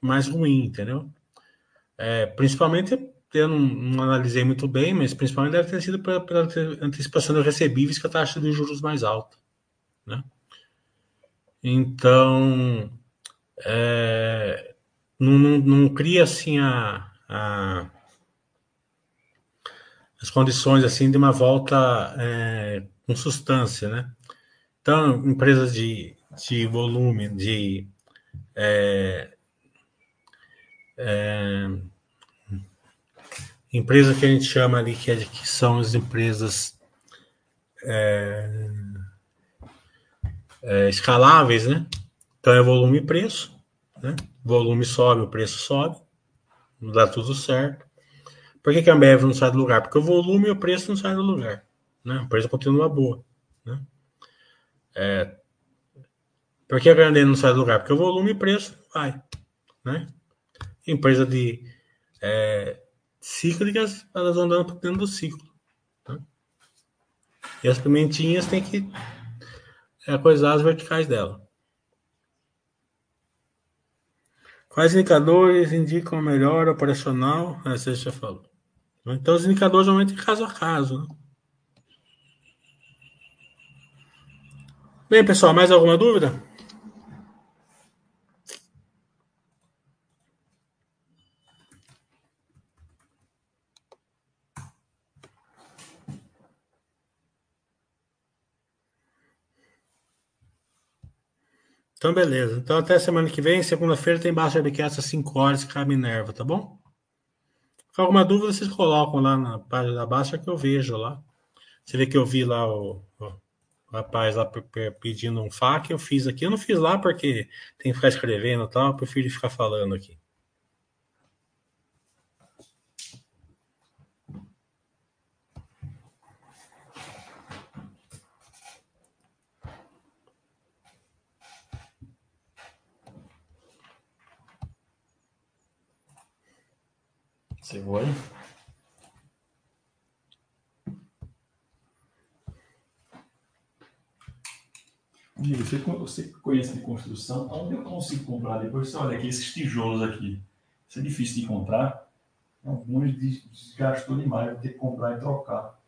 S1: mais ruim, entendeu? É, principalmente, eu não, não, analisei muito bem, mas principalmente deve ter sido pela, pela antecipação de recebíveis com a taxa de juros mais alta, né? Então, é, não, não, não, cria assim a, a, as condições assim de uma volta é, com substância, né? Então, empresas de, de volume, de é, é, empresa que a gente chama ali que, é, que são as empresas é, é, escaláveis, né? Então é volume e preço, né? Volume sobe, o preço sobe, dá tudo certo. Por que, que a Ambev não sai do lugar? Porque o volume e o preço não saem do lugar, né? O preço continua boa, né? É, por que a Grandene não sai do lugar? Porque o volume e preço vai, né? empresa de é, cíclicas, elas vão andando dentro do ciclo. Tá? E as pimentinhas têm que é, coisar as verticais dela. Quais indicadores indicam a melhor operacional? Ah, você já falou. Então, os indicadores aumentam caso a caso. Né? Bem, pessoal, mais alguma dúvida? Então, beleza. Então, até semana que vem, segunda-feira, tem Baixa Webcast às 5 horas com a Minerva, tá bom? Alguma dúvida, vocês colocam lá na página da Baixa que eu vejo lá. Você vê que eu vi lá o, o rapaz lá pedindo um FAQ, eu fiz aqui. Eu não fiz lá porque tem que ficar escrevendo e tal, eu prefiro ficar falando aqui.
S2: Você vai? Amigo, você, você conhece de construção? Onde eu consigo comprar depois? Você olha aqui, esses tijolos aqui. Isso é difícil de encontrar. Alguns desgastou demais, vou ter que comprar e trocar.